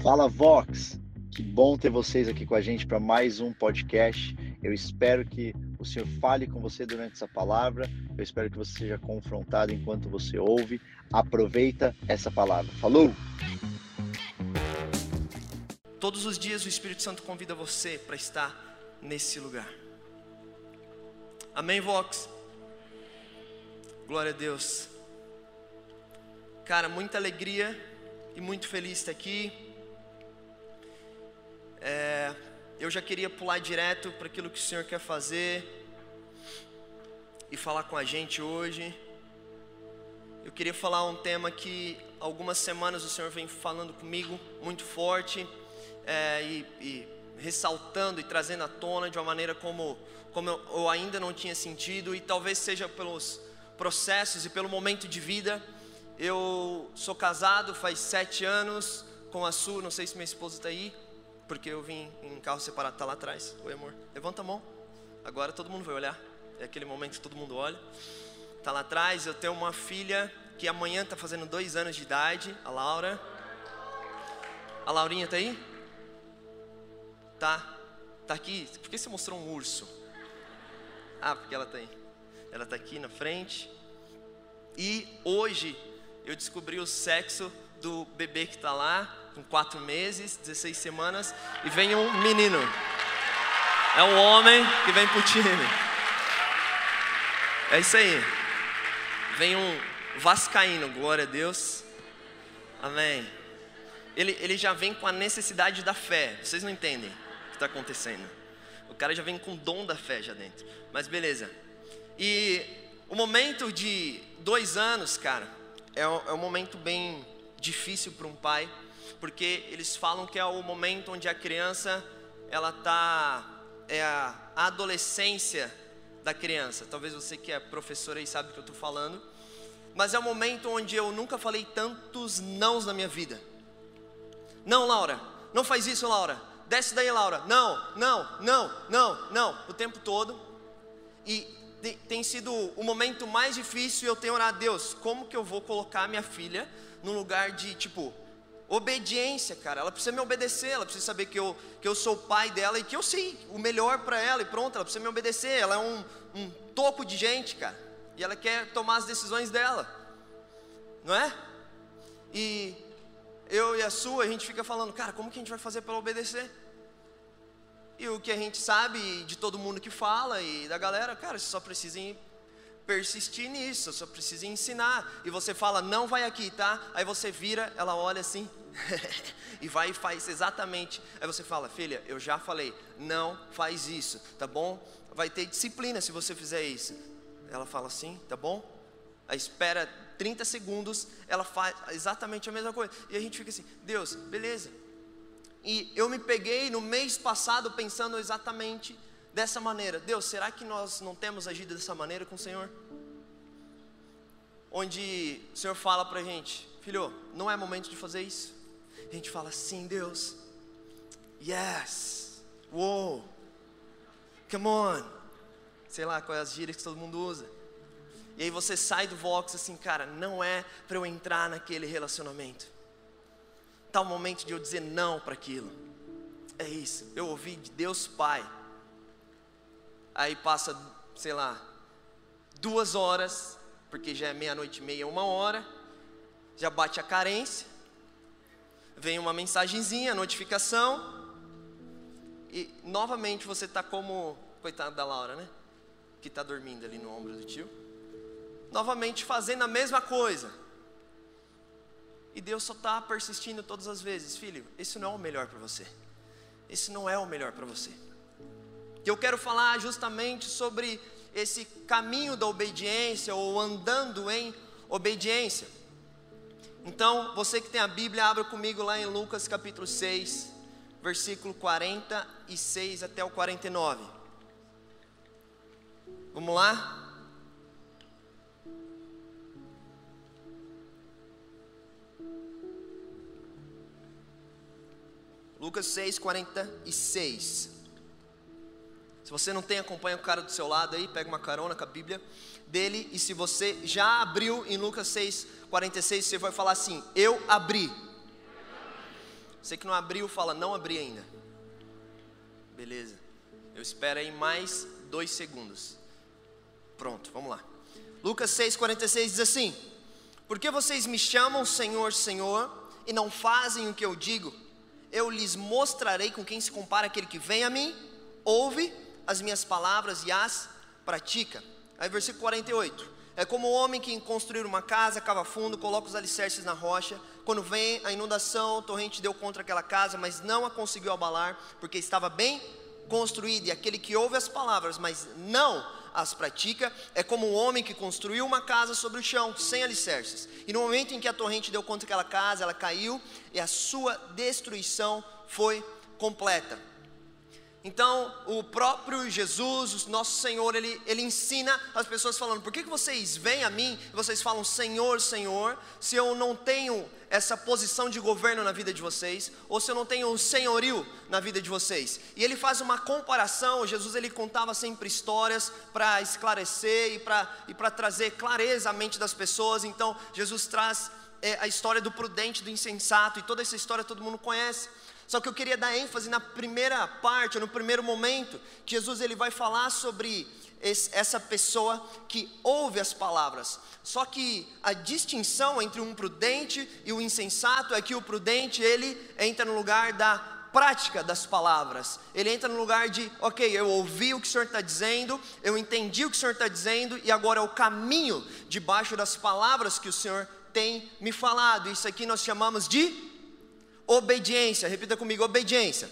Fala Vox, que bom ter vocês aqui com a gente para mais um podcast. Eu espero que o Senhor fale com você durante essa palavra. Eu espero que você seja confrontado enquanto você ouve. Aproveita essa palavra. Falou! Todos os dias o Espírito Santo convida você para estar nesse lugar. Amém, Vox? Glória a Deus. Cara, muita alegria e muito feliz estar aqui. É, eu já queria pular direto para aquilo que o Senhor quer fazer e falar com a gente hoje. Eu queria falar um tema que algumas semanas o Senhor vem falando comigo muito forte é, e, e, ressaltando e trazendo à tona de uma maneira como, como eu, eu ainda não tinha sentido e talvez seja pelos processos e pelo momento de vida. Eu sou casado faz sete anos com a Su, não sei se minha esposa está aí porque eu vim em carro separado, tá lá atrás. Oi, amor. Levanta a mão. Agora todo mundo vai olhar. É aquele momento que todo mundo olha. Tá lá atrás. Eu tenho uma filha que amanhã tá fazendo dois anos de idade, a Laura. A Laurinha tá aí? Tá. Tá aqui. Por que você mostrou um urso? Ah, porque ela tem. Ela tá aqui na frente. E hoje eu descobri o sexo do bebê que está lá, com quatro meses, 16 semanas, e vem um menino. É um homem que vem para o time. É isso aí. Vem um vascaíno, glória a Deus. Amém. Ele, ele já vem com a necessidade da fé. Vocês não entendem o que está acontecendo. O cara já vem com o dom da fé já dentro. Mas beleza. E o momento de dois anos, cara, é um, é um momento bem difícil para um pai, porque eles falam que é o momento onde a criança ela tá é a adolescência da criança. Talvez você que é professora aí sabe o que eu estou falando, mas é o momento onde eu nunca falei tantos nãos na minha vida. Não, Laura, não faz isso, Laura. Desce daí, Laura. Não, não, não, não, não. O tempo todo. E tem sido o momento mais difícil. Eu tenho orado a Deus, como que eu vou colocar minha filha num lugar de tipo obediência, cara. Ela precisa me obedecer, ela precisa saber que eu, que eu sou o pai dela e que eu sei o melhor para ela e pronto, ela precisa me obedecer. Ela é um, um toco de gente, cara. E ela quer tomar as decisões dela, não é? E eu e a sua, a gente fica falando, cara, como que a gente vai fazer para obedecer? E o que a gente sabe de todo mundo que fala e da galera, cara, você só precisa persistir nisso, só precisa ensinar. E você fala, não vai aqui, tá? Aí você vira, ela olha assim, e vai e faz exatamente. Aí você fala, filha, eu já falei, não faz isso, tá bom? Vai ter disciplina se você fizer isso. Ela fala assim, tá bom? Aí espera 30 segundos, ela faz exatamente a mesma coisa. E a gente fica assim, Deus, beleza. E eu me peguei no mês passado pensando exatamente dessa maneira. Deus, será que nós não temos agido dessa maneira com o Senhor? Onde o Senhor fala para a gente, filho, não é momento de fazer isso. A gente fala, sim, Deus. Yes. Uou. Come on. Sei lá quais é as gírias que todo mundo usa. E aí você sai do Vox assim, cara, não é para eu entrar naquele relacionamento. Tá o momento de eu dizer não para aquilo. É isso. Eu ouvi de Deus Pai aí passa, sei lá, duas horas, porque já é meia-noite e meia, uma hora, já bate a carência, vem uma mensagenzinha, notificação, e novamente você está como, coitado da Laura, né? Que está dormindo ali no ombro do tio, novamente fazendo a mesma coisa. E Deus só está persistindo todas as vezes, filho, isso não é o melhor para você. Isso não é o melhor para você. E eu quero falar justamente sobre esse caminho da obediência ou andando em obediência. Então, você que tem a Bíblia, abra comigo lá em Lucas capítulo 6, versículo 46 até o 49. Vamos lá? Lucas 6, 46. Se você não tem, acompanha o cara do seu lado aí, pega uma carona com a Bíblia dele. E se você já abriu em Lucas 6, 46, você vai falar assim: Eu abri. Você que não abriu, fala, não abri ainda. Beleza. Eu espero aí mais dois segundos. Pronto, vamos lá. Lucas 6,46 diz assim: Por que vocês me chamam Senhor, Senhor, e não fazem o que eu digo? Eu lhes mostrarei com quem se compara aquele que vem a mim, ouve as minhas palavras e as pratica. Aí, versículo 48. É como o homem que em construir uma casa, cava fundo, coloca os alicerces na rocha. Quando vem a inundação, o torrente deu contra aquela casa, mas não a conseguiu abalar, porque estava bem construída. E aquele que ouve as palavras, mas não as pratica, é como um homem que construiu uma casa sobre o chão, sem alicerces. E no momento em que a torrente deu contra aquela casa, ela caiu e a sua destruição foi completa. Então, o próprio Jesus, o nosso Senhor, ele, ele ensina as pessoas falando: por que, que vocês vêm a mim e vocês falam Senhor, Senhor, se eu não tenho essa posição de governo na vida de vocês, ou se eu não tenho um senhorio na vida de vocês? E ele faz uma comparação. Jesus ele contava sempre histórias para esclarecer e para e trazer clareza à mente das pessoas. Então, Jesus traz é, a história do prudente, do insensato, e toda essa história todo mundo conhece. Só que eu queria dar ênfase na primeira parte, no primeiro momento, que Jesus ele vai falar sobre esse, essa pessoa que ouve as palavras. Só que a distinção entre um prudente e o insensato é que o prudente ele entra no lugar da prática das palavras. Ele entra no lugar de, ok, eu ouvi o que o Senhor está dizendo, eu entendi o que o Senhor está dizendo e agora é o caminho debaixo das palavras que o Senhor tem me falado. Isso aqui nós chamamos de obediência. Repita comigo: obediência.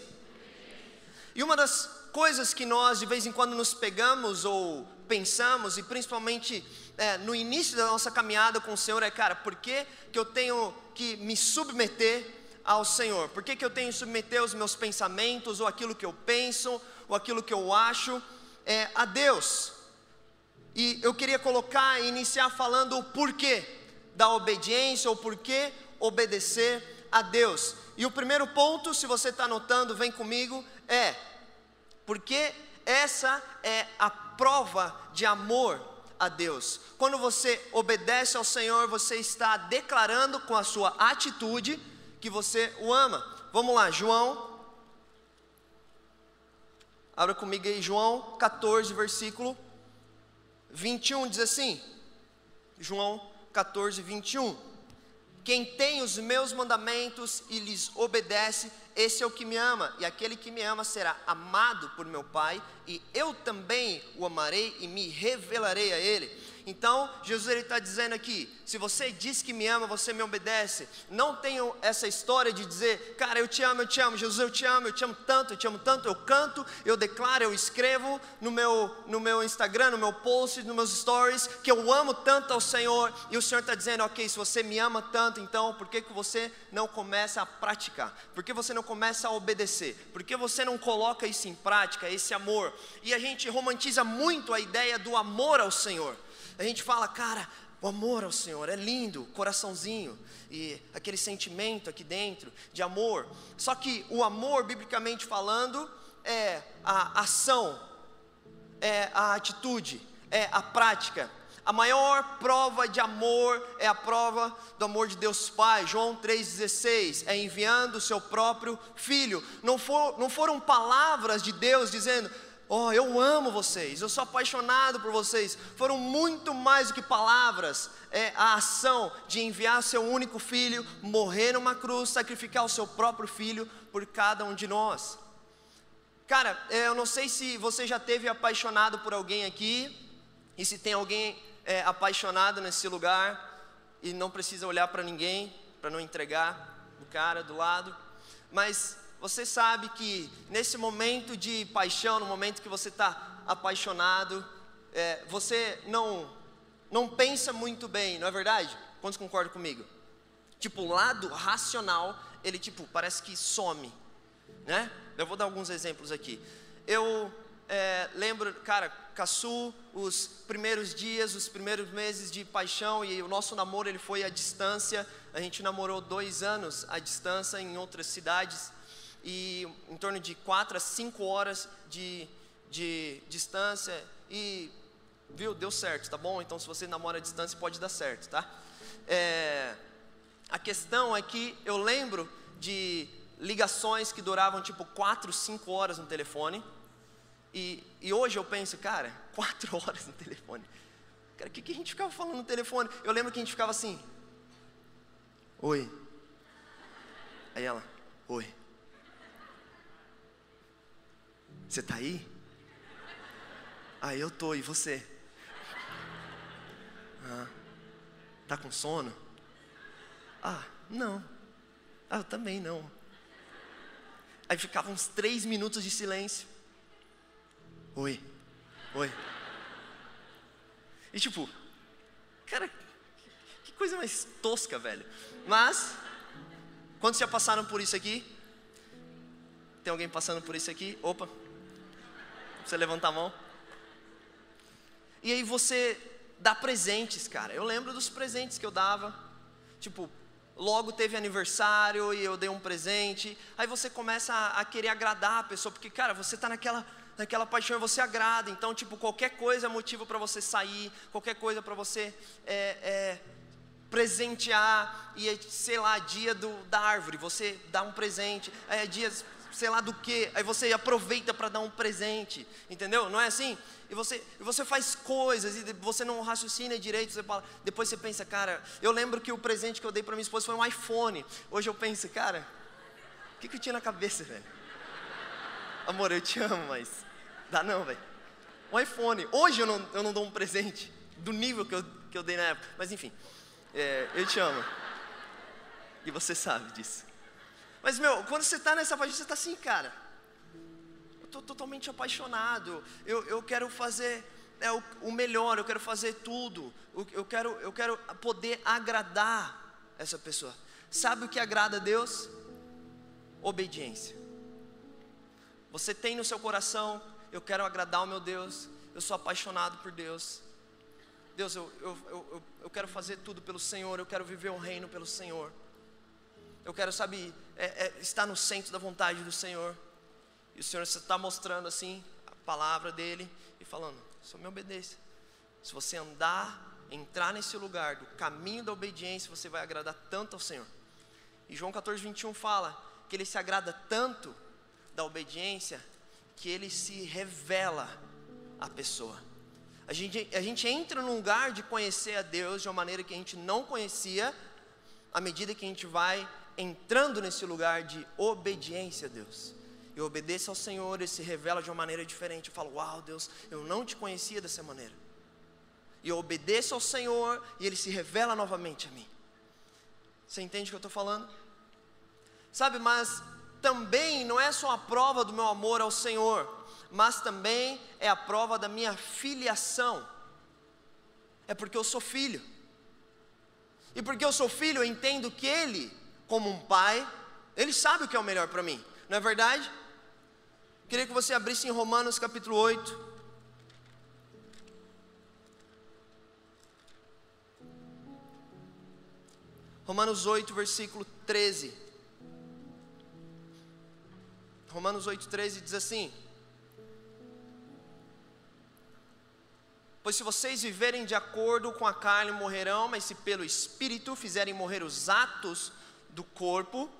E uma das coisas que nós de vez em quando nos pegamos ou pensamos, e principalmente é, no início da nossa caminhada com o Senhor, é, cara, por que, que eu tenho que me submeter ao Senhor? Por que, que eu tenho que submeter os meus pensamentos, ou aquilo que eu penso, ou aquilo que eu acho, é, a Deus? E eu queria colocar e iniciar falando o porquê da obediência, ou porquê obedecer a Deus. E o primeiro ponto, se você está anotando, vem comigo, é porque essa é a prova de amor a Deus. Quando você obedece ao Senhor, você está declarando com a sua atitude que você o ama. Vamos lá, João. Abra comigo aí, João 14, versículo 21 diz assim. João 14, 21. Quem tem os meus mandamentos e lhes obedece, esse é o que me ama, e aquele que me ama será amado por meu Pai, e eu também o amarei e me revelarei a ele. Então, Jesus ele está dizendo aqui: se você diz que me ama, você me obedece. Não tenho essa história de dizer, cara, eu te amo, eu te amo, Jesus, eu te amo, eu te amo tanto, eu te amo tanto. Eu canto, eu declaro, eu escrevo no meu, no meu Instagram, no meu post, nos meus stories, que eu amo tanto ao Senhor. E o Senhor está dizendo, ok, se você me ama tanto, então por que, que você não começa a praticar? Por que você não começa a obedecer? Por que você não coloca isso em prática, esse amor? E a gente romantiza muito a ideia do amor ao Senhor. A gente fala, cara, o amor ao Senhor é lindo, coraçãozinho, e aquele sentimento aqui dentro de amor. Só que o amor, biblicamente falando, é a ação, é a atitude, é a prática. A maior prova de amor é a prova do amor de Deus Pai. João 3,16 é enviando o seu próprio filho. Não, for, não foram palavras de Deus dizendo, Oh, eu amo vocês, eu sou apaixonado por vocês. Foram muito mais do que palavras, é a ação de enviar seu único filho, morrer numa cruz, sacrificar o seu próprio filho por cada um de nós. Cara, é, eu não sei se você já teve apaixonado por alguém aqui, e se tem alguém é, apaixonado nesse lugar, e não precisa olhar para ninguém, para não entregar o cara do lado, mas você sabe que nesse momento de paixão, no momento que você está apaixonado, é, você não, não pensa muito bem, não é verdade? Quantos concordam comigo? Tipo, o lado racional, ele tipo, parece que some, né? Eu vou dar alguns exemplos aqui. Eu é, lembro, cara, Caçu, os primeiros dias, os primeiros meses de paixão e o nosso namoro ele foi à distância. A gente namorou dois anos à distância em outras cidades e em torno de 4 a 5 horas de, de distância e viu, deu certo, tá bom? Então se você namora à distância pode dar certo, tá? É, a questão é que eu lembro de ligações que duravam tipo 4, 5 horas no telefone. E, e hoje eu penso, cara, 4 horas no telefone. Cara, o que, que a gente ficava falando no telefone? Eu lembro que a gente ficava assim. Oi. Aí ela, oi. Você tá aí? Ah, eu tô, e você? Ah, tá com sono? Ah, não. Ah, eu também não. Aí ficava uns três minutos de silêncio. Oi, oi. E tipo, cara, que coisa mais tosca, velho. Mas, quantos já passaram por isso aqui? Tem alguém passando por isso aqui? Opa, você levantar a mão. E aí você dá presentes, cara. Eu lembro dos presentes que eu dava. Tipo, logo teve aniversário e eu dei um presente. Aí você começa a, a querer agradar a pessoa, porque, cara, você está naquela, naquela paixão e você agrada. Então, tipo, qualquer coisa é motivo para você sair, qualquer coisa para você é, é, presentear. E é, sei lá, dia do, da árvore, você dá um presente. É dia sei lá do que, aí você aproveita para dar um presente, entendeu? Não é assim? E você, e você faz coisas e você não raciocina direito, você fala, depois você pensa, cara, eu lembro que o presente que eu dei para minha esposa foi um iPhone. Hoje eu penso, cara, o que, que eu tinha na cabeça, velho? Amor, eu te amo, mas dá não, velho. Um iPhone. Hoje eu não, eu não dou um presente do nível que eu, que eu dei na época, mas enfim, é, eu te amo. E você sabe disso. Mas, meu, quando você está nessa página, você está assim, cara. Eu estou totalmente apaixonado. Eu, eu quero fazer é, o, o melhor, eu quero fazer tudo. Eu quero, eu quero poder agradar essa pessoa. Sabe o que agrada a Deus? Obediência. Você tem no seu coração, eu quero agradar o meu Deus, eu sou apaixonado por Deus. Deus, eu, eu, eu, eu quero fazer tudo pelo Senhor, eu quero viver o reino pelo Senhor. Eu quero, sabe, é, é, estar no centro da vontade do Senhor. E o Senhor está mostrando assim a palavra dele e falando: só me obedeça. Se você andar, entrar nesse lugar do caminho da obediência, você vai agradar tanto ao Senhor. E João 14, 21 fala que ele se agrada tanto da obediência que ele se revela à pessoa. A gente, a gente entra num lugar de conhecer a Deus de uma maneira que a gente não conhecia, à medida que a gente vai entrando nesse lugar de obediência a Deus. Eu obedeço ao Senhor, Ele se revela de uma maneira diferente. Eu falo, uau, Deus, eu não te conhecia dessa maneira. E eu obedeço ao Senhor e Ele se revela novamente a mim. Você entende o que eu estou falando? Sabe, mas também não é só a prova do meu amor ao Senhor, mas também é a prova da minha filiação. É porque eu sou filho. E porque eu sou filho, eu entendo que Ele como um pai, ele sabe o que é o melhor para mim, não é verdade? Queria que você abrisse em Romanos capítulo 8. Romanos 8, versículo 13. Romanos 8, 13 diz assim: Pois se vocês viverem de acordo com a carne, morrerão, mas se pelo Espírito fizerem morrer os atos do corpo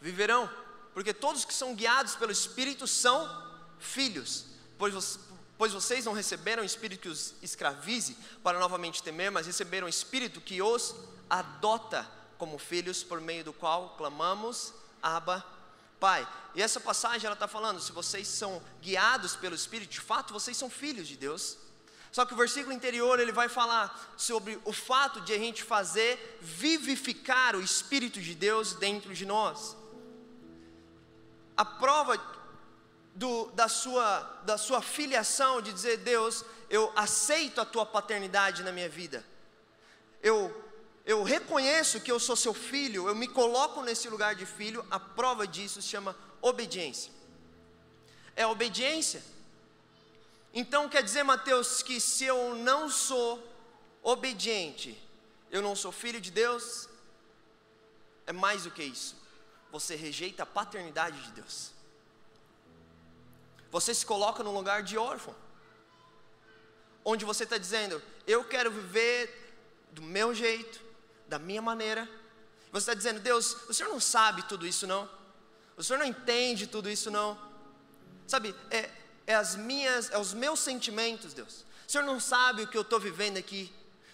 viverão, porque todos que são guiados pelo Espírito são filhos, pois, pois vocês não receberam espírito que os escravize para novamente temer, mas receberam espírito que os adota como filhos, por meio do qual clamamos, Abba, Pai. E essa passagem ela está falando: se vocês são guiados pelo Espírito, de fato vocês são filhos de Deus. Só que o versículo interior ele vai falar sobre o fato de a gente fazer vivificar o Espírito de Deus dentro de nós. A prova do, da, sua, da sua filiação, de dizer, Deus, eu aceito a tua paternidade na minha vida. Eu, eu reconheço que eu sou seu filho, eu me coloco nesse lugar de filho, a prova disso se chama obediência. É obediência então quer dizer, Mateus, que se eu não sou obediente, eu não sou filho de Deus? É mais do que isso. Você rejeita a paternidade de Deus. Você se coloca no lugar de órfão. Onde você está dizendo, eu quero viver do meu jeito, da minha maneira. Você está dizendo, Deus, o Senhor não sabe tudo isso não? O senhor não entende tudo isso, não. Sabe, é, é as minhas, é os meus sentimentos, Deus. O senhor não sabe o que eu estou vivendo aqui.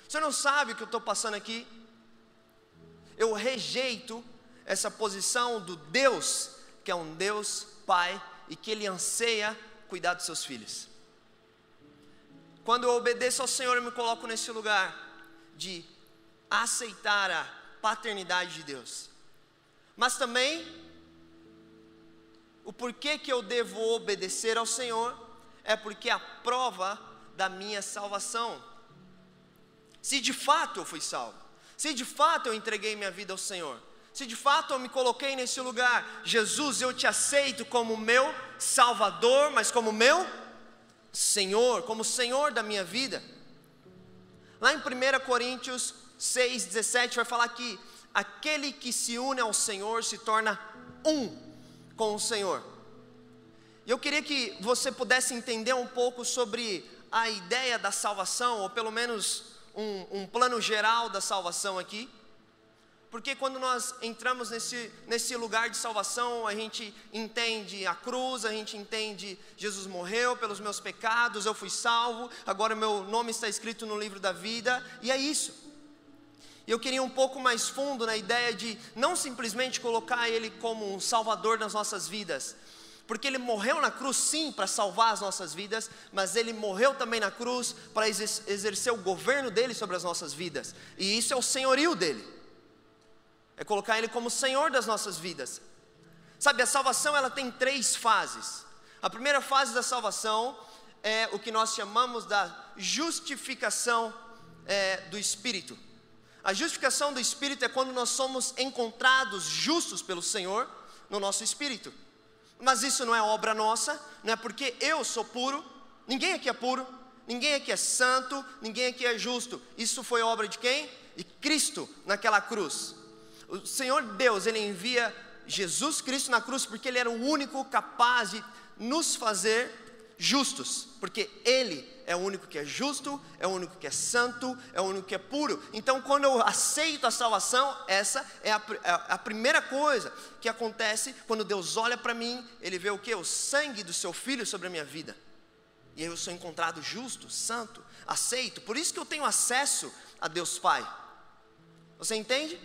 O senhor não sabe o que eu estou passando aqui. Eu rejeito essa posição do Deus, que é um Deus Pai e que Ele anseia cuidar dos seus filhos. Quando eu obedeço ao Senhor, eu me coloco nesse lugar de aceitar a paternidade de Deus. Mas também, o porquê que eu devo obedecer ao Senhor é porque é a prova da minha salvação. Se de fato eu fui salvo, se de fato eu entreguei minha vida ao Senhor, se de fato eu me coloquei nesse lugar, Jesus, eu te aceito como meu Salvador, mas como meu Senhor, como Senhor da minha vida. Lá em 1 Coríntios 6,17 vai falar que aquele que se une ao Senhor se torna um com o Senhor. E eu queria que você pudesse entender um pouco sobre a ideia da salvação, ou pelo menos um, um plano geral da salvação aqui. Porque quando nós entramos nesse, nesse lugar de salvação, a gente entende a cruz, a gente entende Jesus morreu pelos meus pecados, eu fui salvo, agora meu nome está escrito no livro da vida, e é isso. E eu queria um pouco mais fundo na ideia de não simplesmente colocar Ele como um salvador nas nossas vidas, porque Ele morreu na cruz sim para salvar as nossas vidas, mas Ele morreu também na cruz para exercer o governo dele sobre as nossas vidas, e isso é o senhorio dele é colocar Ele como Senhor das nossas vidas. Sabe, a salvação ela tem três fases. A primeira fase da salvação é o que nós chamamos da justificação é, do Espírito. A justificação do Espírito é quando nós somos encontrados justos pelo Senhor no nosso espírito. Mas isso não é obra nossa, não é porque eu sou puro, ninguém aqui é puro, ninguém aqui é santo, ninguém aqui é justo. Isso foi obra de quem? De Cristo naquela cruz. O Senhor Deus, Ele envia Jesus Cristo na cruz porque Ele era o único capaz de nos fazer justos, porque Ele é o único que é justo, é o único que é santo, é o único que é puro. Então, quando eu aceito a salvação, essa é a, é a primeira coisa que acontece quando Deus olha para mim, Ele vê o que? O sangue do Seu Filho sobre a minha vida. E eu sou encontrado justo, santo, aceito. Por isso que eu tenho acesso a Deus Pai. Você entende?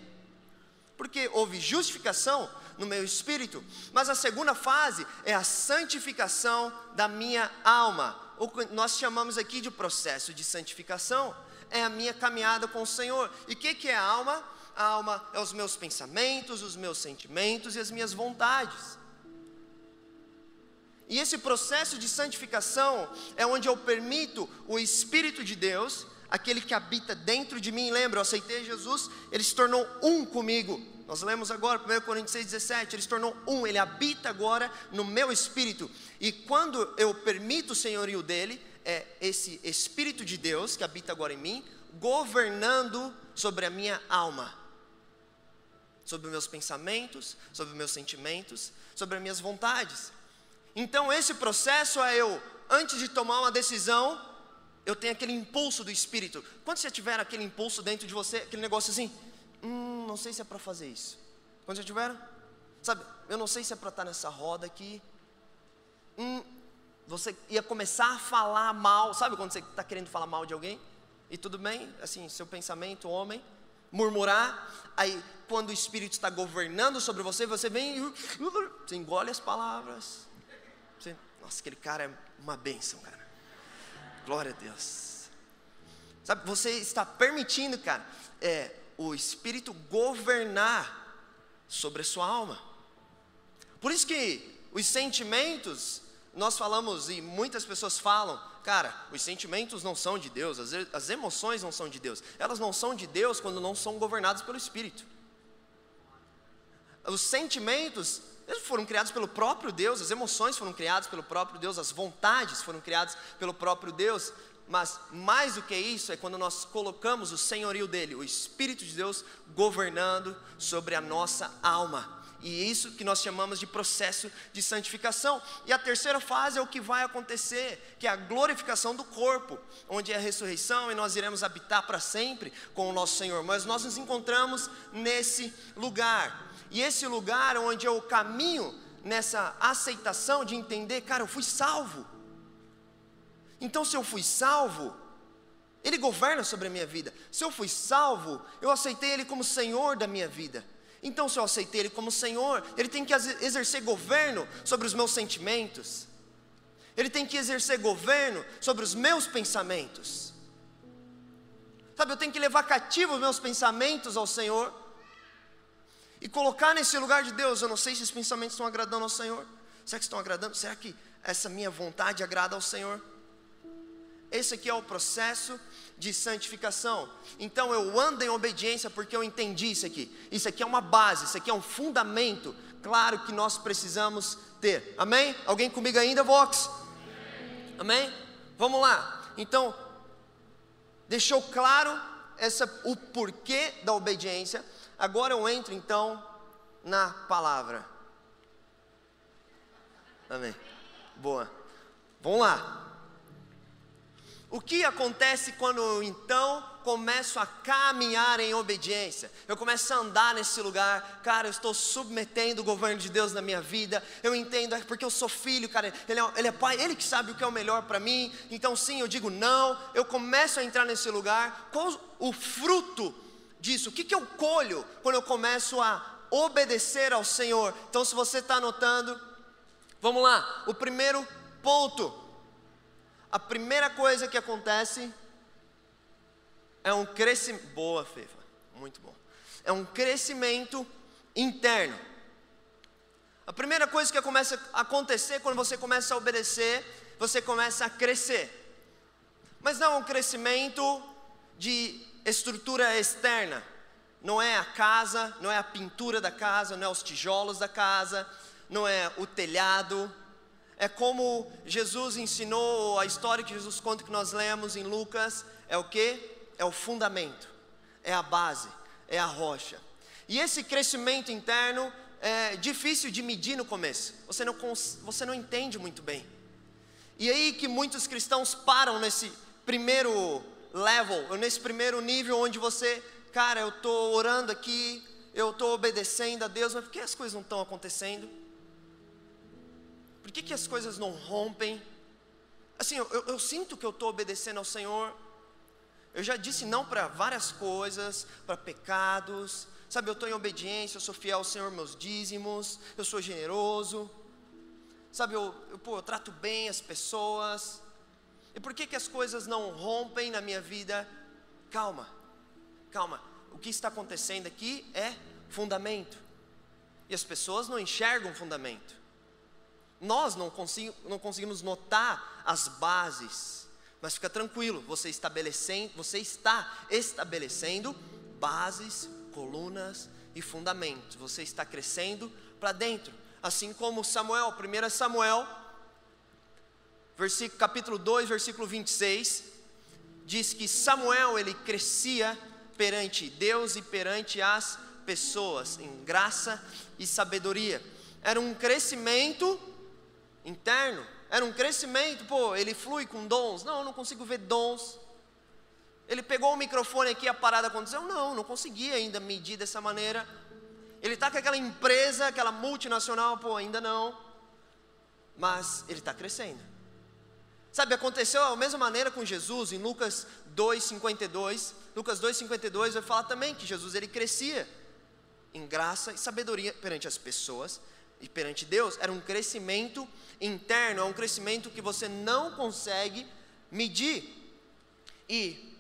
porque houve justificação no meu espírito, mas a segunda fase é a santificação da minha alma. O que nós chamamos aqui de processo de santificação é a minha caminhada com o Senhor. E o que, que é a alma? A alma é os meus pensamentos, os meus sentimentos e as minhas vontades. E esse processo de santificação é onde eu permito o Espírito de Deus aquele que habita dentro de mim, lembra, eu aceitei Jesus, ele se tornou um comigo. Nós lemos agora, 1 Coríntios 6,17, ele se tornou um, ele habita agora no meu espírito. E quando eu permito o senhorio dele, é esse Espírito de Deus que habita agora em mim, governando sobre a minha alma, sobre meus pensamentos, sobre meus sentimentos, sobre as minhas vontades. Então, esse processo é eu, antes de tomar uma decisão, eu tenho aquele impulso do espírito. Quando você tiver aquele impulso dentro de você, aquele negócio assim, hum, não sei se é para fazer isso. Quando você tiver, sabe, eu não sei se é para estar nessa roda aqui. Hum, você ia começar a falar mal, sabe quando você está querendo falar mal de alguém? E tudo bem, assim, seu pensamento, homem, murmurar, aí quando o Espírito está governando sobre você, você vem e você engole as palavras. Você, nossa, aquele cara é uma bênção, cara. Glória a Deus. Sabe, você está permitindo, cara, é, o Espírito governar sobre a sua alma. Por isso que os sentimentos, nós falamos e muitas pessoas falam, cara, os sentimentos não são de Deus, as, as emoções não são de Deus. Elas não são de Deus quando não são governadas pelo Espírito. Os sentimentos eles foram criados pelo próprio Deus, as emoções foram criadas pelo próprio Deus, as vontades foram criadas pelo próprio Deus, mas mais do que isso é quando nós colocamos o senhorio dele, o Espírito de Deus governando sobre a nossa alma. E isso que nós chamamos de processo de santificação. E a terceira fase é o que vai acontecer, que é a glorificação do corpo, onde é a ressurreição e nós iremos habitar para sempre com o nosso Senhor. Mas nós nos encontramos nesse lugar. E esse lugar onde eu caminho nessa aceitação de entender, cara, eu fui salvo. Então, se eu fui salvo, Ele governa sobre a minha vida. Se eu fui salvo, eu aceitei Ele como Senhor da minha vida. Então, se eu aceitei Ele como Senhor, Ele tem que exercer governo sobre os meus sentimentos, Ele tem que exercer governo sobre os meus pensamentos. Sabe, eu tenho que levar cativo os meus pensamentos ao Senhor e colocar nesse lugar de Deus. Eu não sei se esses pensamentos estão agradando ao Senhor. Será que estão agradando? Será que essa minha vontade agrada ao Senhor? Esse aqui é o processo de santificação. Então eu ando em obediência porque eu entendi isso aqui. Isso aqui é uma base, isso aqui é um fundamento, claro que nós precisamos ter. Amém? Alguém comigo ainda, Vox? Amém? Vamos lá. Então, deixou claro essa, o porquê da obediência. Agora eu entro então na palavra. Amém. Boa. Vamos lá. O que acontece quando eu então começo a caminhar em obediência? Eu começo a andar nesse lugar, cara, eu estou submetendo o governo de Deus na minha vida. Eu entendo, é porque eu sou filho, cara, ele é, ele é pai, ele que sabe o que é o melhor para mim. Então, sim, eu digo não. Eu começo a entrar nesse lugar. Qual o fruto disso? O que, que eu colho quando eu começo a obedecer ao Senhor? Então, se você está anotando, vamos lá. O primeiro ponto a primeira coisa que acontece é um crescimento. Boa, Fefa, muito bom. É um crescimento interno. A primeira coisa que começa a acontecer quando você começa a obedecer, você começa a crescer. Mas não é um crescimento de estrutura externa. Não é a casa, não é a pintura da casa, não é os tijolos da casa, não é o telhado, é como Jesus ensinou, a história que Jesus conta que nós lemos em Lucas, é o que? É o fundamento, é a base, é a rocha. E esse crescimento interno é difícil de medir no começo, você não, você não entende muito bem. E aí que muitos cristãos param nesse primeiro level, nesse primeiro nível onde você, cara, eu estou orando aqui, eu estou obedecendo a Deus, mas por que as coisas não estão acontecendo? Por que, que as coisas não rompem? Assim, eu, eu sinto que eu estou obedecendo ao Senhor. Eu já disse não para várias coisas, para pecados. Sabe, eu estou em obediência, eu sou fiel ao Senhor, meus dízimos, eu sou generoso. Sabe, eu, eu, pô, eu trato bem as pessoas. E por que, que as coisas não rompem na minha vida? Calma, calma. O que está acontecendo aqui é fundamento. E as pessoas não enxergam fundamento. Nós não, não conseguimos notar as bases, mas fica tranquilo, você, estabelecendo, você está estabelecendo bases, colunas e fundamentos. Você está crescendo para dentro, assim como Samuel, 1 Samuel, versículo, capítulo 2, versículo 26, diz que Samuel ele crescia perante Deus e perante as pessoas em graça e sabedoria. Era um crescimento interno, era um crescimento, pô, ele flui com dons. Não, eu não consigo ver dons. Ele pegou o microfone aqui, a parada aconteceu? Não, não consegui ainda medir dessa maneira. Ele está com aquela empresa, aquela multinacional, pô, ainda não. Mas ele está crescendo. Sabe, aconteceu da mesma maneira com Jesus em Lucas 2,52. Lucas 2,52 vai falar também que Jesus ele crescia em graça e sabedoria perante as pessoas e perante Deus. Era um crescimento interno, é um crescimento que você não consegue medir. E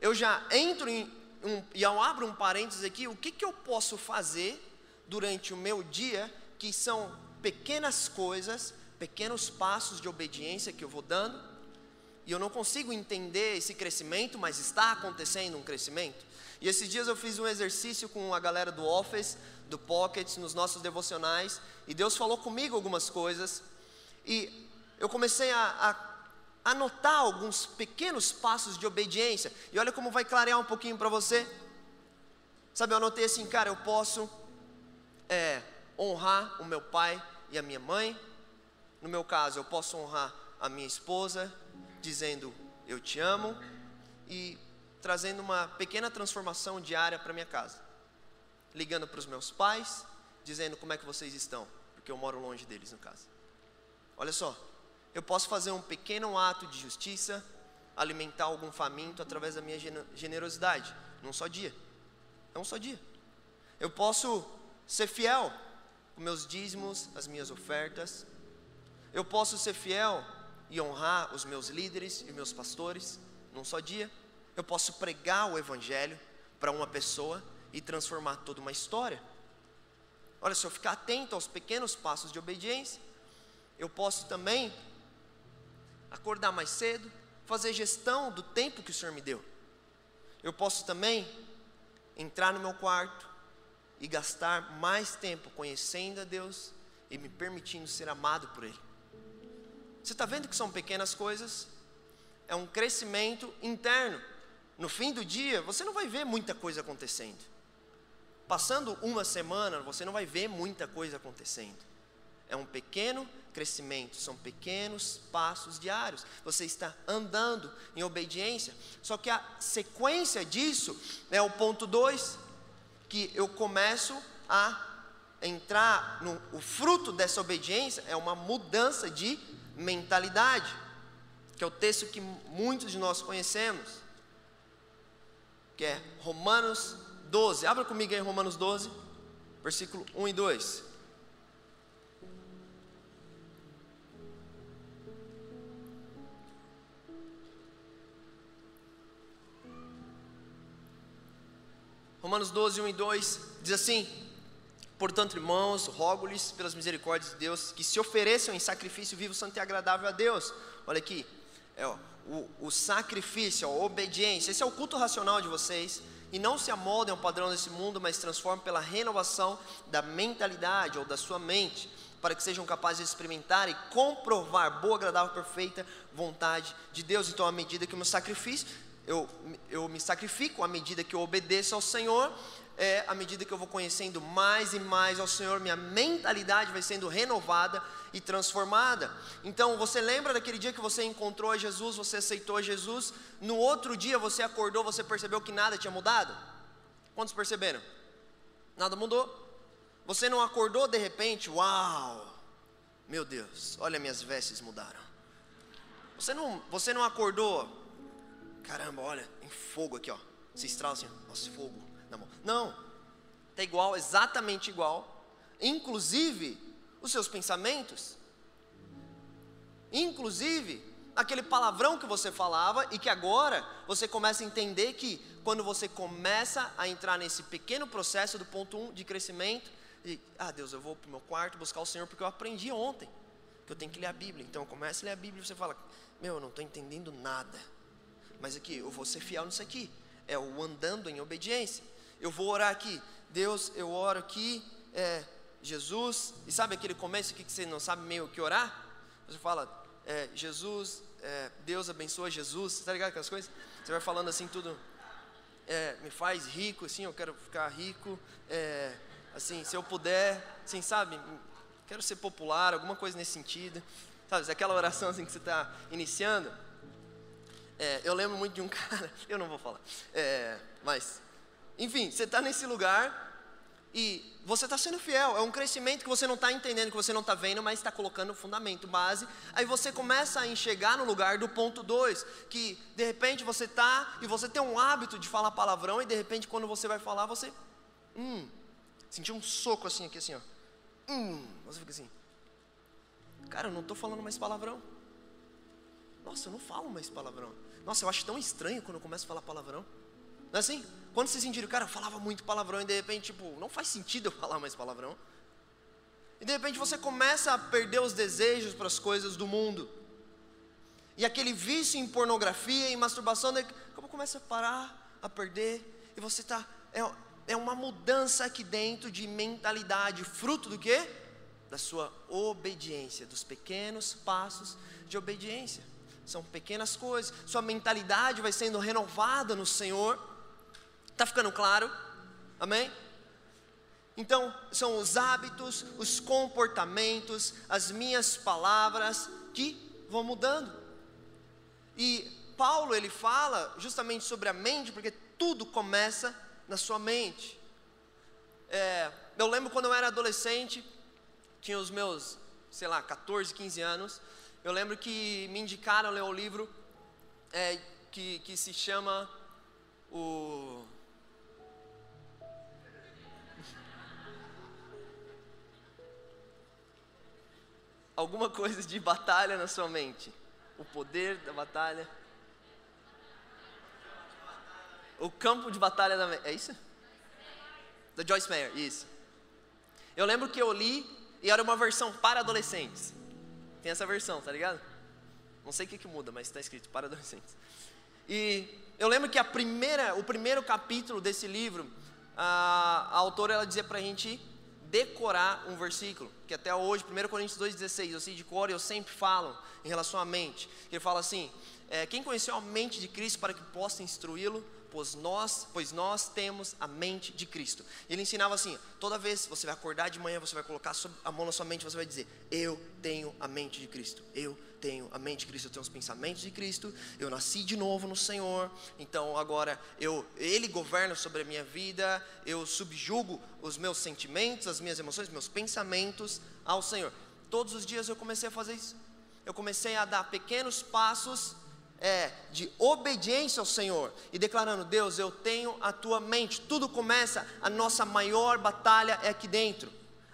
eu já entro em um, e eu abro um parênteses aqui, o que, que eu posso fazer durante o meu dia, que são pequenas coisas, pequenos passos de obediência que eu vou dando, e eu não consigo entender esse crescimento, mas está acontecendo um crescimento. E esses dias eu fiz um exercício com a galera do Office, do Pocket, nos nossos devocionais, e Deus falou comigo algumas coisas, e eu comecei a, a anotar alguns pequenos passos de obediência. E olha como vai clarear um pouquinho para você. Sabe, eu anotei assim, cara, eu posso é, honrar o meu pai e a minha mãe. No meu caso, eu posso honrar a minha esposa, dizendo eu te amo e trazendo uma pequena transformação diária para minha casa. Ligando para os meus pais, dizendo como é que vocês estão porque eu moro longe deles, no caso. Olha só, eu posso fazer um pequeno ato de justiça, alimentar algum faminto através da minha generosidade, num só dia. É um só dia. Eu posso ser fiel com meus dízimos, as minhas ofertas. Eu posso ser fiel e honrar os meus líderes e meus pastores num só dia. Eu posso pregar o evangelho para uma pessoa e transformar toda uma história. Olha, se eu ficar atento aos pequenos passos de obediência, eu posso também acordar mais cedo, fazer gestão do tempo que o Senhor me deu. Eu posso também entrar no meu quarto e gastar mais tempo conhecendo a Deus e me permitindo ser amado por Ele. Você está vendo que são pequenas coisas? É um crescimento interno. No fim do dia, você não vai ver muita coisa acontecendo. Passando uma semana, você não vai ver muita coisa acontecendo. É um pequeno crescimento, são pequenos passos diários. Você está andando em obediência. Só que a sequência disso é o ponto 2, que eu começo a entrar no o fruto dessa obediência é uma mudança de mentalidade, que é o texto que muitos de nós conhecemos, que é Romanos 12. Abra comigo aí Romanos 12, versículo 1 e 2. Romanos 12, 1 e 2 diz assim: Portanto, irmãos, rogo-lhes pelas misericórdias de Deus que se ofereçam em sacrifício vivo, santo e agradável a Deus. Olha aqui, é, ó, o, o sacrifício, a obediência, esse é o culto racional de vocês. E não se amoldem ao padrão desse mundo, mas transformem pela renovação da mentalidade ou da sua mente, para que sejam capazes de experimentar e comprovar boa, agradável, perfeita vontade de Deus. Então, à medida que o meu sacrifício eu, eu me sacrifico à medida que eu obedeço ao Senhor, é, à medida que eu vou conhecendo mais e mais ao Senhor, minha mentalidade vai sendo renovada e transformada. Então, você lembra daquele dia que você encontrou Jesus, você aceitou Jesus, no outro dia você acordou, você percebeu que nada tinha mudado? Quantos perceberam? Nada mudou. Você não acordou de repente, uau, meu Deus, olha minhas vestes mudaram. Você não, você não acordou, caramba, olha, tem fogo aqui, ó. Você estrala assim, nossa, fogo na mão. Não, está igual, exatamente igual. Inclusive, os seus pensamentos. Inclusive, aquele palavrão que você falava e que agora você começa a entender que quando você começa a entrar nesse pequeno processo do ponto 1 um de crescimento, de, ah Deus, eu vou para o meu quarto buscar o Senhor porque eu aprendi ontem que eu tenho que ler a Bíblia. Então começa a ler a Bíblia e você fala, meu, eu não estou entendendo nada mas aqui, eu vou ser fiel nisso aqui. É o andando em obediência. Eu vou orar aqui. Deus, eu oro aqui. É, Jesus. E sabe aquele começo que você não sabe meio que orar? Você fala, é, Jesus, é, Deus abençoa Jesus. Tá ligado com as coisas? Você vai falando assim tudo. É, me faz rico, assim, eu quero ficar rico. É, assim, se eu puder, assim, sabe? Quero ser popular, alguma coisa nesse sentido. Sabe, aquela oração assim que você está iniciando. É, eu lembro muito de um cara, eu não vou falar, é, mas, enfim, você está nesse lugar e você está sendo fiel, é um crescimento que você não está entendendo, que você não está vendo, mas está colocando fundamento, base. Aí você começa a enxergar no lugar do ponto 2, que de repente você está e você tem um hábito de falar palavrão, e de repente quando você vai falar, você. Hum, sentiu um soco assim aqui, assim, ó. Hum, você fica assim. Cara, eu não estou falando mais palavrão. Nossa, eu não falo mais palavrão. Nossa, eu acho tão estranho quando eu começo a falar palavrão. Não é assim? Quando vocês sentiram, cara, eu falava muito palavrão e de repente, tipo, não faz sentido eu falar mais palavrão. E de repente você começa a perder os desejos para as coisas do mundo. E aquele vício em pornografia e masturbação, como começa a parar, a perder, e você está. É, é uma mudança aqui dentro de mentalidade, fruto do quê? Da sua obediência, dos pequenos passos de obediência. São pequenas coisas. Sua mentalidade vai sendo renovada no Senhor. Está ficando claro? Amém? Então, são os hábitos, os comportamentos, as minhas palavras que vão mudando. E Paulo ele fala justamente sobre a mente, porque tudo começa na sua mente. É, eu lembro quando eu era adolescente, tinha os meus, sei lá, 14, 15 anos, eu lembro que me indicaram ler um livro é, que, que se chama o. Alguma coisa de batalha na sua mente. O poder da batalha. O campo de batalha da mente. É isso? Da Joyce Meyer, isso. Eu lembro que eu li e era uma versão para adolescentes. Tem essa versão, tá ligado? Não sei o que, que muda, mas está escrito para adolescentes. E eu lembro que a primeira, o primeiro capítulo desse livro, a, a autora ela dizia para a gente decorar um versículo, que até hoje, 1 Coríntios 2,16, eu sei de cor e eu sempre falo em relação à mente. Ele fala assim: é, quem conheceu a mente de Cristo para que possa instruí-lo, pois nós, pois nós temos a mente de Cristo. Ele ensinava assim: toda vez que você vai acordar de manhã, você vai colocar a mão na sua mente, você vai dizer: Eu tenho a mente de Cristo. Eu tenho a mente de Cristo, eu tenho os pensamentos de Cristo, eu nasci de novo no Senhor, então agora eu, Ele governa sobre a minha vida, eu subjugo os meus sentimentos, as minhas emoções, meus pensamentos ao Senhor. Todos os dias eu comecei a fazer isso. Eu comecei a dar pequenos passos é, de obediência ao Senhor e declarando: Deus, eu tenho a tua mente. Tudo começa, a nossa maior batalha é aqui dentro.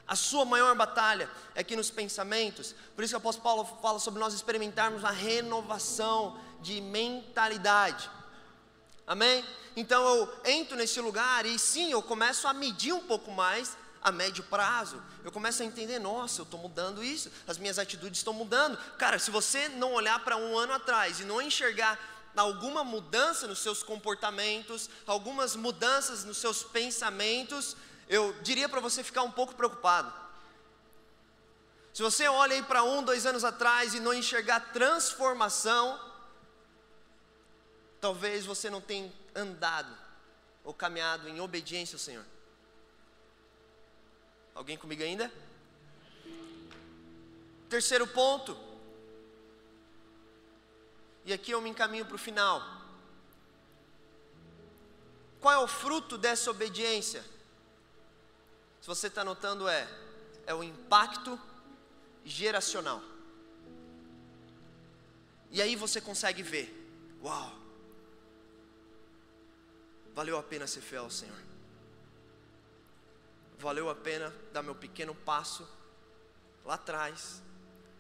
A sua maior batalha é aqui nos pensamentos. Por isso que o apóstolo Paulo fala sobre nós experimentarmos a renovação de mentalidade. Amém? Então eu entro nesse lugar e sim, eu começo a medir um pouco mais a médio prazo. Eu começo a entender, nossa, eu estou mudando isso, as minhas atitudes estão mudando. Cara, se você não olhar para um ano atrás e não enxergar alguma mudança nos seus comportamentos, algumas mudanças nos seus pensamentos, eu diria para você ficar um pouco preocupado. Se você olha aí para um, dois anos atrás e não enxergar transformação, talvez você não tenha andado ou caminhado em obediência ao Senhor. Alguém comigo ainda? Terceiro ponto. E aqui eu me encaminho para o final. Qual é o fruto dessa obediência? Se você está notando, é, é o impacto geracional. E aí você consegue ver, uau, valeu a pena ser fiel ao Senhor valeu a pena dar meu pequeno passo lá atrás,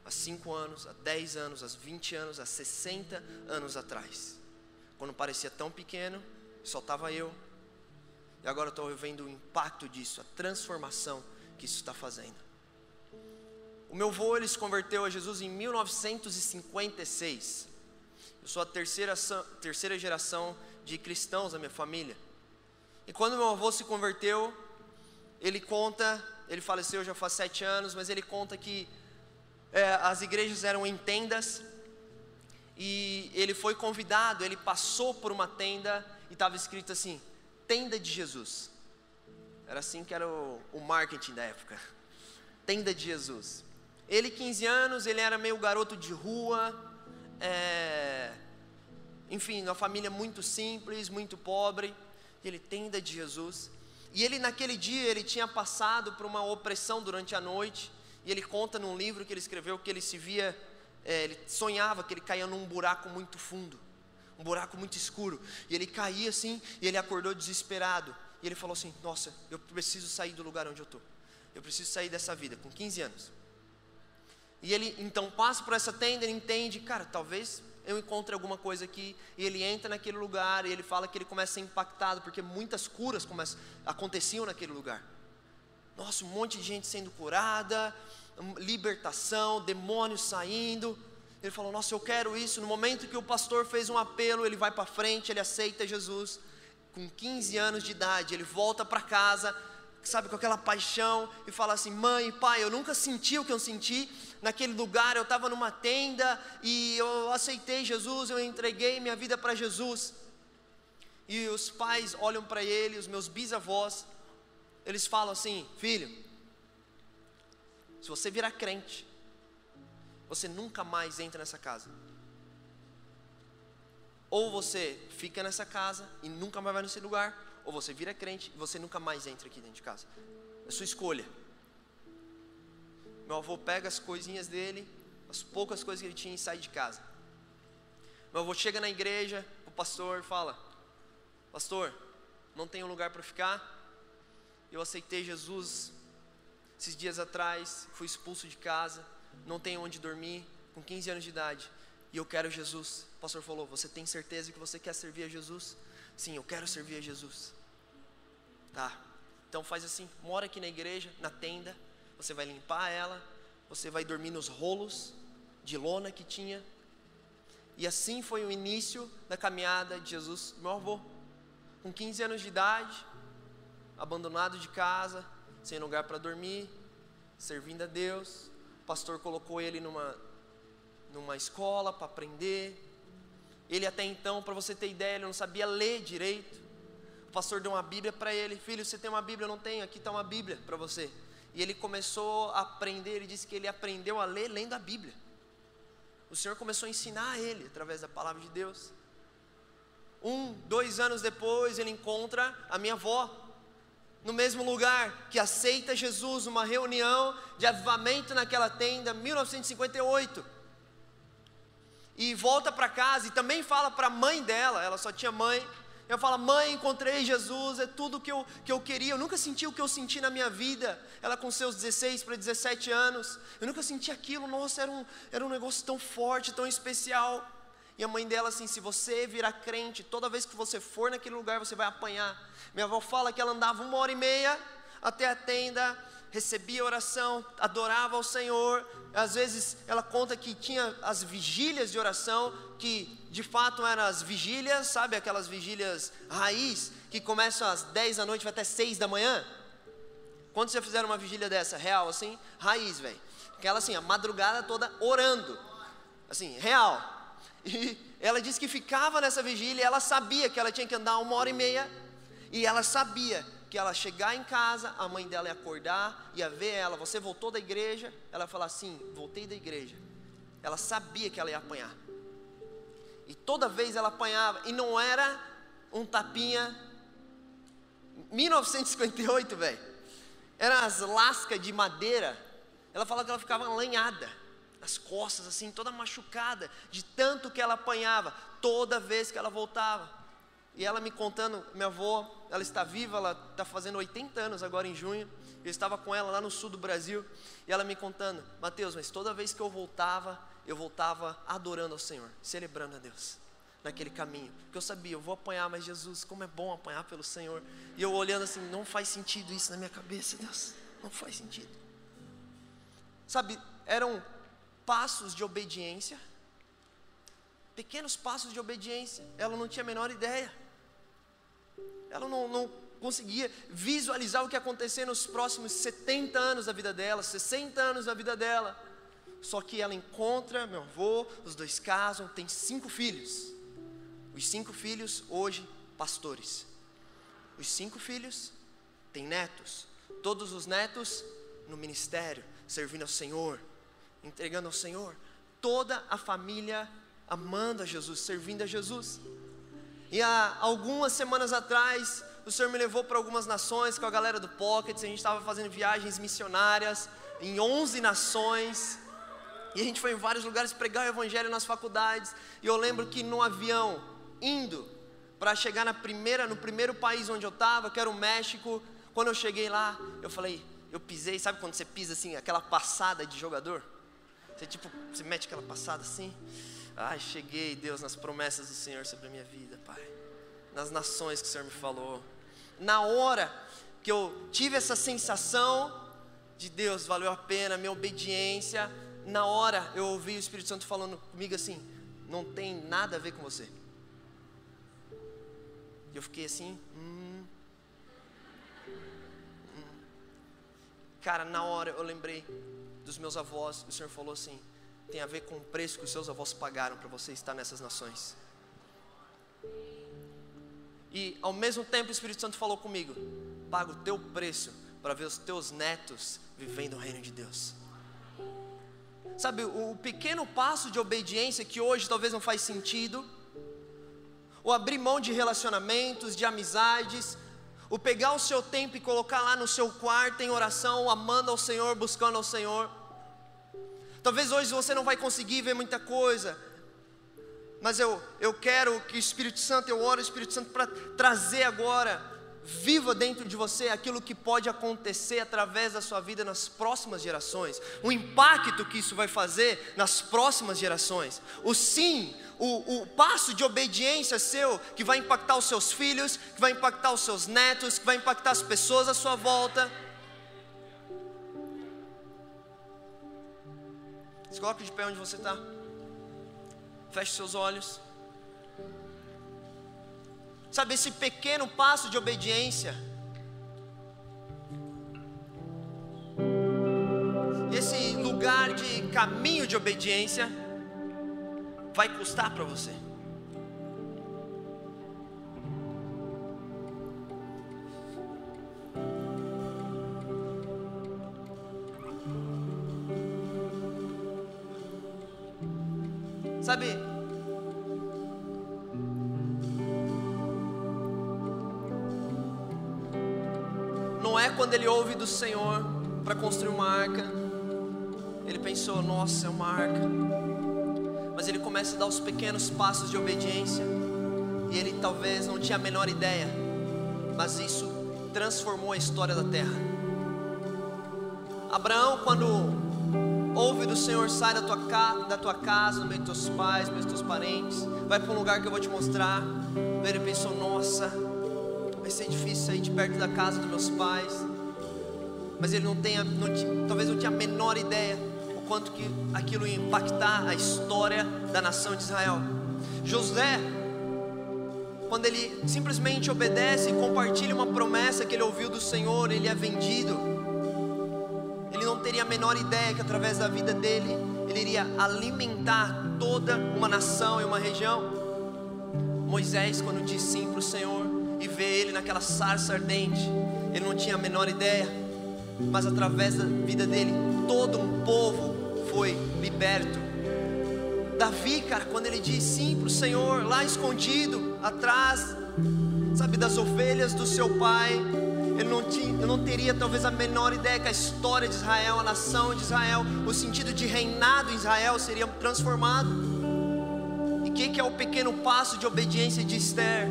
há 5 anos, há 10 anos, há 20 anos, há 60 anos atrás. Quando parecia tão pequeno, só estava eu. E agora estou vendo o impacto disso, a transformação que isso está fazendo. O meu avô ele se converteu a Jesus em 1956. Eu sou a terceira, terceira geração de cristãos da minha família. E quando meu avô se converteu, ele conta, ele faleceu já faz sete anos, mas ele conta que é, as igrejas eram em tendas e ele foi convidado, ele passou por uma tenda e estava escrito assim: Tenda de Jesus. Era assim que era o, o marketing da época. Tenda de Jesus. Ele, 15 anos, ele era meio garoto de rua, é, enfim, uma família muito simples, muito pobre. Ele, tenda de Jesus. E ele naquele dia ele tinha passado por uma opressão durante a noite. E ele conta num livro que ele escreveu que ele se via, é, ele sonhava que ele caía num buraco muito fundo, um buraco muito escuro. E ele caía assim e ele acordou desesperado. E ele falou assim: Nossa, eu preciso sair do lugar onde eu estou. Eu preciso sair dessa vida, com 15 anos. E ele então passa por essa tenda, ele entende, cara, talvez eu encontro alguma coisa aqui, e ele entra naquele lugar, e ele fala que ele começa a ser impactado, porque muitas curas começam, aconteciam naquele lugar. Nossa, um monte de gente sendo curada, libertação, demônios saindo. Ele falou: Nossa, eu quero isso. No momento que o pastor fez um apelo, ele vai para frente, ele aceita Jesus. Com 15 anos de idade, ele volta para casa, sabe, com aquela paixão, e fala assim: Mãe, pai, eu nunca senti o que eu senti, naquele lugar, eu estava numa tenda e eu aceitei Jesus, eu entreguei minha vida para Jesus. E os pais olham para ele, os meus bisavós, eles falam assim: Filho, se você virar crente, você nunca mais entra nessa casa. Ou você fica nessa casa e nunca mais vai nesse lugar, ou você vira crente e você nunca mais entra aqui dentro de casa. É sua escolha. Meu avô pega as coisinhas dele, as poucas coisas que ele tinha e sai de casa. Meu avô chega na igreja, o pastor fala: Pastor, não tenho lugar para ficar. Eu aceitei Jesus esses dias atrás, fui expulso de casa, não tenho onde dormir, com 15 anos de idade, e eu quero Jesus. O pastor falou: Você tem certeza que você quer servir a Jesus? Sim, eu quero servir a Jesus. Tá, então faz assim: mora aqui na igreja, na tenda, você vai limpar ela, você vai dormir nos rolos de lona que tinha. E assim foi o início da caminhada de Jesus, meu avô. Com 15 anos de idade, abandonado de casa, sem lugar para dormir, servindo a Deus. O pastor colocou ele numa, numa escola para aprender. Ele até então, para você ter ideia, ele não sabia ler direito. O pastor deu uma Bíblia para ele: Filho, você tem uma Bíblia? Eu não tenho, aqui está uma Bíblia para você. E ele começou a aprender, ele disse que ele aprendeu a ler lendo a Bíblia. O Senhor começou a ensinar a ele através da palavra de Deus. Um, dois anos depois, ele encontra a minha avó, no mesmo lugar, que aceita Jesus, uma reunião de avivamento naquela tenda, 1958. E volta para casa e também fala para a mãe dela, ela só tinha mãe. Eu falo, mãe, encontrei Jesus, é tudo que eu, que eu queria. Eu nunca senti o que eu senti na minha vida. Ela com seus 16 para 17 anos. Eu nunca senti aquilo, nossa, era um, era um negócio tão forte, tão especial. E a mãe dela assim: se você virar crente, toda vez que você for naquele lugar, você vai apanhar. Minha avó fala que ela andava uma hora e meia até a tenda, recebia oração, adorava ao Senhor. Às vezes ela conta que tinha as vigílias de oração, que de fato eram as vigílias, sabe aquelas vigílias raiz, que começam às 10 da noite vai até 6 da manhã? Quando já fizeram uma vigília dessa, real, assim, raiz, velho? Aquela assim, a madrugada toda orando, assim, real. E ela disse que ficava nessa vigília, ela sabia que ela tinha que andar uma hora e meia, e ela sabia que ela chegar em casa, a mãe dela ia acordar, ia ver ela, você voltou da igreja, ela ia falar assim, voltei da igreja. Ela sabia que ela ia apanhar. E toda vez ela apanhava, e não era um tapinha 1958, velho. Eram as lascas de madeira. Ela falava que ela ficava lanhada as costas assim, toda machucada, de tanto que ela apanhava, toda vez que ela voltava. E ela me contando, minha avó, ela está viva, ela está fazendo 80 anos agora em junho. Eu estava com ela lá no sul do Brasil, e ela me contando, Mateus, mas toda vez que eu voltava, eu voltava adorando ao Senhor, celebrando a Deus naquele caminho. Porque eu sabia, eu vou apanhar, mas Jesus, como é bom apanhar pelo Senhor. E eu olhando assim, não faz sentido isso na minha cabeça, Deus, não faz sentido. Sabe, eram passos de obediência, pequenos passos de obediência, ela não tinha a menor ideia, ela não, não conseguia visualizar o que ia acontecer nos próximos 70 anos da vida dela, 60 anos da vida dela. Só que ela encontra meu avô, os dois casam, tem cinco filhos. Os cinco filhos hoje pastores. Os cinco filhos têm netos. Todos os netos no ministério, servindo ao Senhor, entregando ao Senhor. Toda a família amando a Jesus, servindo a Jesus. E há algumas semanas atrás, o Senhor me levou para algumas nações com a galera do Pockets. A gente estava fazendo viagens missionárias em 11 nações. E a gente foi em vários lugares pregar o Evangelho nas faculdades. E eu lembro que no avião, indo para chegar na primeira, no primeiro país onde eu estava, que era o México, quando eu cheguei lá, eu falei, eu pisei, sabe quando você pisa assim, aquela passada de jogador? Você tipo, você mete aquela passada assim. Ai, cheguei, Deus, nas promessas do Senhor sobre a minha vida, Pai. Nas nações que o Senhor me falou. Na hora que eu tive essa sensação de Deus, valeu a pena, minha obediência. Na hora eu ouvi o Espírito Santo falando comigo assim: não tem nada a ver com você. E eu fiquei assim, hum, hum. Cara, na hora eu lembrei dos meus avós, o Senhor falou assim: tem a ver com o preço que os seus avós pagaram para você estar nessas nações. E ao mesmo tempo o Espírito Santo falou comigo: paga o teu preço para ver os teus netos vivendo o reino de Deus. Sabe, o pequeno passo de obediência que hoje talvez não faz sentido, o abrir mão de relacionamentos, de amizades, o pegar o seu tempo e colocar lá no seu quarto em oração, amando ao Senhor, buscando ao Senhor, Talvez hoje você não vai conseguir ver muita coisa, mas eu, eu quero que o Espírito Santo, eu oro o Espírito Santo para trazer agora, viva dentro de você aquilo que pode acontecer através da sua vida nas próximas gerações, o impacto que isso vai fazer nas próximas gerações, o sim, o, o passo de obediência seu, que vai impactar os seus filhos, que vai impactar os seus netos, que vai impactar as pessoas à sua volta. Se coloque de pé onde você está. Feche seus olhos. Sabe, esse pequeno passo de obediência, esse lugar de caminho de obediência, vai custar para você. Quando ele ouve do Senhor para construir uma arca. Ele pensou, nossa, é uma arca. Mas ele começa a dar os pequenos passos de obediência. E ele talvez não tinha a menor ideia. Mas isso transformou a história da terra. Abraão, quando Ouve do Senhor, sai da tua, da tua casa, no meio dos teus pais, meio dos teus parentes. Vai para um lugar que eu vou te mostrar. Ele pensou: Nossa, vai ser difícil sair de perto da casa dos meus pais. Mas ele não tem, não, talvez não tinha a menor ideia o quanto que aquilo ia impactar a história da nação de Israel. José, quando ele simplesmente obedece e compartilha uma promessa que ele ouviu do Senhor, ele é vendido não teria a menor ideia que através da vida dele, ele iria alimentar toda uma nação e uma região. Moisés, quando disse sim para o Senhor e vê ele naquela sarça ardente, ele não tinha a menor ideia, mas através da vida dele, todo um povo foi liberto. Davi, cara, quando ele diz sim para o Senhor, lá escondido, atrás, sabe, das ovelhas do seu pai, ele não, tinha, eu não teria talvez a menor ideia que a história de Israel, a nação de Israel, o sentido de reinado em Israel seria transformado. E o que, que é o pequeno passo de obediência de Esther?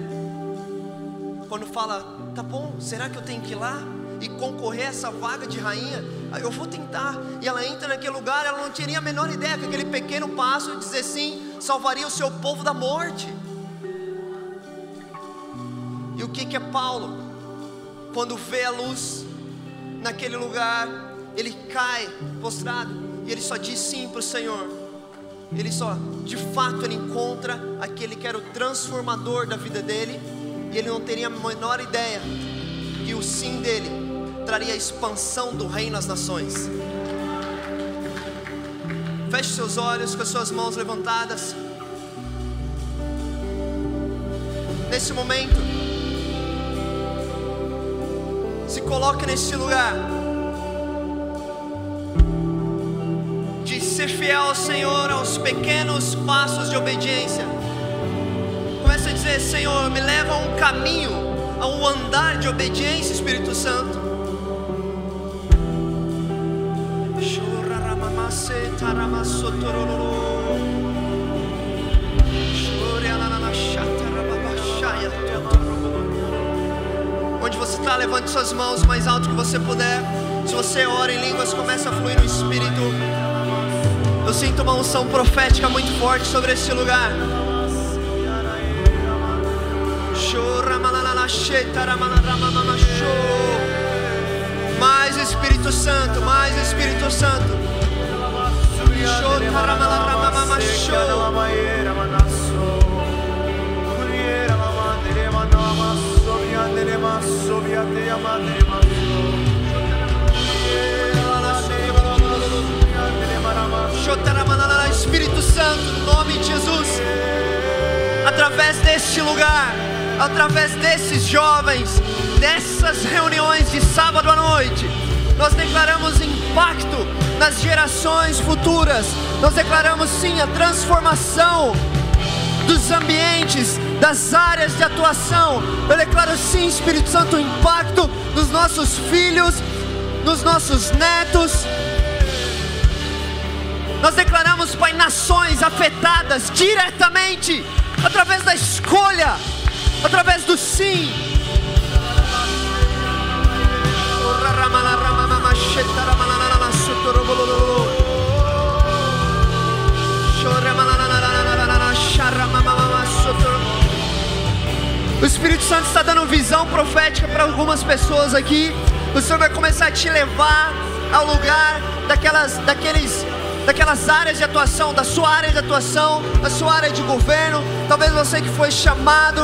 Quando fala, tá bom, será que eu tenho que ir lá e concorrer a essa vaga de rainha? Eu vou tentar. E ela entra naquele lugar, ela não teria a menor ideia que aquele pequeno passo de dizer sim salvaria o seu povo da morte. E o que, que é Paulo? quando vê a luz naquele lugar, ele cai prostrado e ele só diz sim para o Senhor. Ele só, de fato, ele encontra aquele que era o transformador da vida dele, e ele não teria a menor ideia que o sim dele traria a expansão do reino às nações. Feche seus olhos com as suas mãos levantadas. Nesse momento, se coloque nesse lugar de ser fiel ao Senhor aos pequenos passos de obediência. Comece a dizer: Senhor, me leva a um caminho, a um andar de obediência, Espírito Santo. Onde você está, levante suas mãos o mais alto que você puder. Se você ora em línguas, começa a fluir no Espírito. Eu sinto uma unção profética muito forte sobre esse lugar. Mais Espírito Santo, mais Espírito Santo. Espírito Santo, no nome de Jesus, através deste lugar, através desses jovens, dessas reuniões de sábado à noite, nós declaramos impacto nas gerações futuras, nós declaramos sim a transformação dos ambientes, das áreas de atuação. Eu declaro sim, Espírito Santo, o impacto nos nossos filhos, nos nossos netos. Nós declaramos, Pai, nações afetadas diretamente através da escolha, através do sim. O Espírito Santo está dando visão profética para algumas pessoas aqui. O Senhor vai começar a te levar ao lugar daquelas, daqueles, daquelas áreas de atuação, da sua área de atuação, da sua área de governo. Talvez você que foi chamado,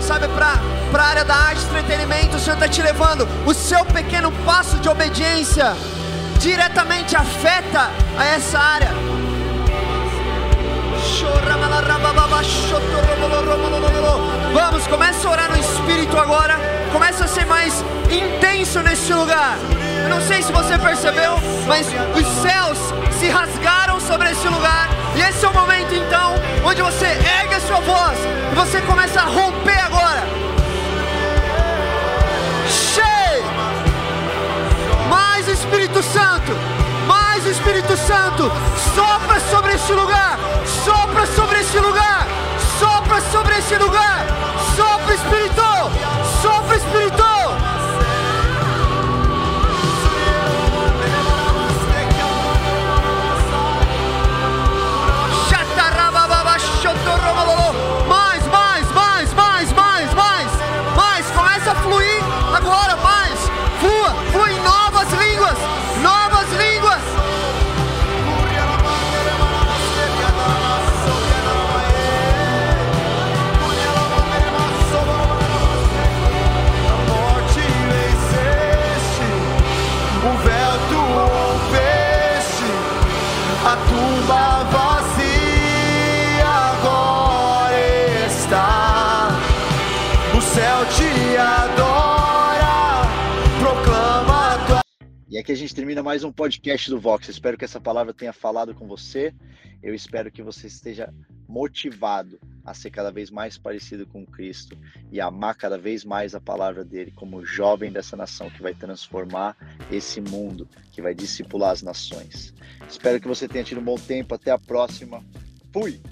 sabe, para a área da arte e entretenimento, o Senhor está te levando. O seu pequeno passo de obediência diretamente afeta a essa área. Vamos, começa a orar no Espírito agora. Começa a ser mais intenso nesse lugar. Eu não sei se você percebeu, mas os céus se rasgaram sobre esse lugar. E esse é o momento então onde você ergue a sua voz e você começa a romper Santo! Sopra sobre esse lugar! Sopra sobre esse lugar! Sopra sobre esse lugar! Aqui a gente termina mais um podcast do Vox. Espero que essa palavra tenha falado com você. Eu espero que você esteja motivado a ser cada vez mais parecido com Cristo e amar cada vez mais a palavra dele como jovem dessa nação que vai transformar esse mundo, que vai discipular as nações. Espero que você tenha tido um bom tempo. Até a próxima. Fui!